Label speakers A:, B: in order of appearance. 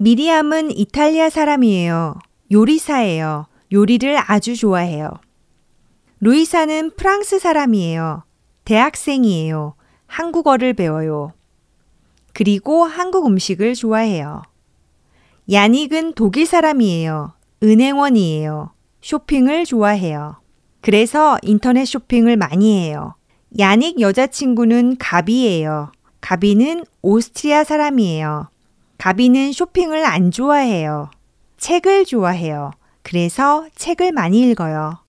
A: 미리암은 이탈리아 사람이에요. 요리사예요. 요리를 아주 좋아해요. 루이사는 프랑스 사람이에요. 대학생이에요. 한국어를 배워요. 그리고 한국 음식을 좋아해요. 야닉은 독일 사람이에요. 은행원이에요. 쇼핑을 좋아해요. 그래서 인터넷 쇼핑을 많이 해요. 야닉 여자친구는 가비예요. 가비는 오스트리아 사람이에요. 가비는 쇼핑을 안 좋아해요. 책을 좋아해요. 그래서 책을 많이 읽어요.